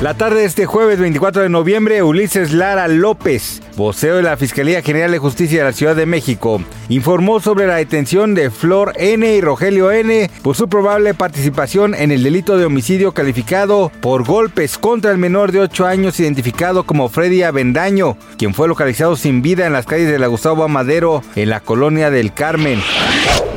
La tarde de este jueves 24 de noviembre, Ulises Lara López, voceo de la Fiscalía General de Justicia de la Ciudad de México, informó sobre la detención de Flor N y Rogelio N por su probable participación en el delito de homicidio calificado por golpes contra el menor de 8 años identificado como Freddy Avendaño, quien fue localizado sin vida en las calles de la Gustavo Amadero en la colonia del Carmen.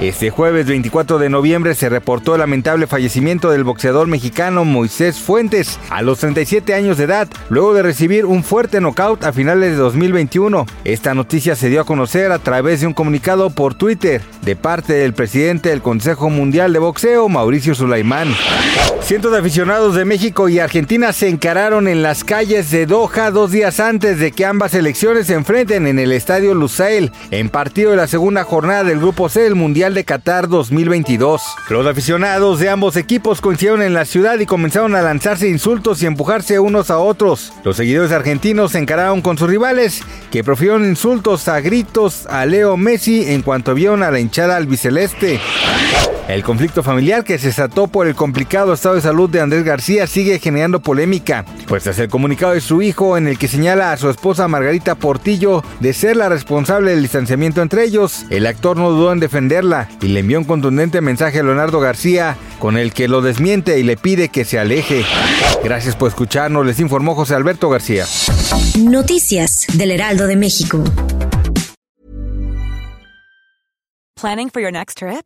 Este jueves 24 de noviembre se reportó el lamentable fallecimiento del boxeador mexicano Moisés Fuentes a los 37 años de edad, luego de recibir un fuerte knockout a finales de 2021. Esta noticia se dio a conocer a través de un comunicado por Twitter de parte del presidente del Consejo Mundial de Boxeo, Mauricio Sulaimán. Cientos de aficionados de México y Argentina se encararon en las calles de Doha dos días antes de que ambas selecciones se enfrenten en el estadio Lusail en partido de la segunda jornada del Grupo C del Mundial de Qatar 2022. Los aficionados de ambos equipos coincidieron en la ciudad y comenzaron a lanzarse insultos y empujarse unos a otros. Los seguidores argentinos se encararon con sus rivales, que profirieron insultos a gritos a Leo Messi en cuanto vieron a la hinchada albiceleste. El conflicto familiar que se desató por el complicado estado de salud de Andrés García sigue generando polémica, pues tras el comunicado de su hijo en el que señala a su esposa Margarita Portillo de ser la responsable del distanciamiento entre ellos, el actor no dudó en defenderla y le envió un contundente mensaje a Leonardo García con el que lo desmiente y le pide que se aleje. Gracias por escucharnos, les informó José Alberto García. Noticias del Heraldo de México. Planning for your next trip?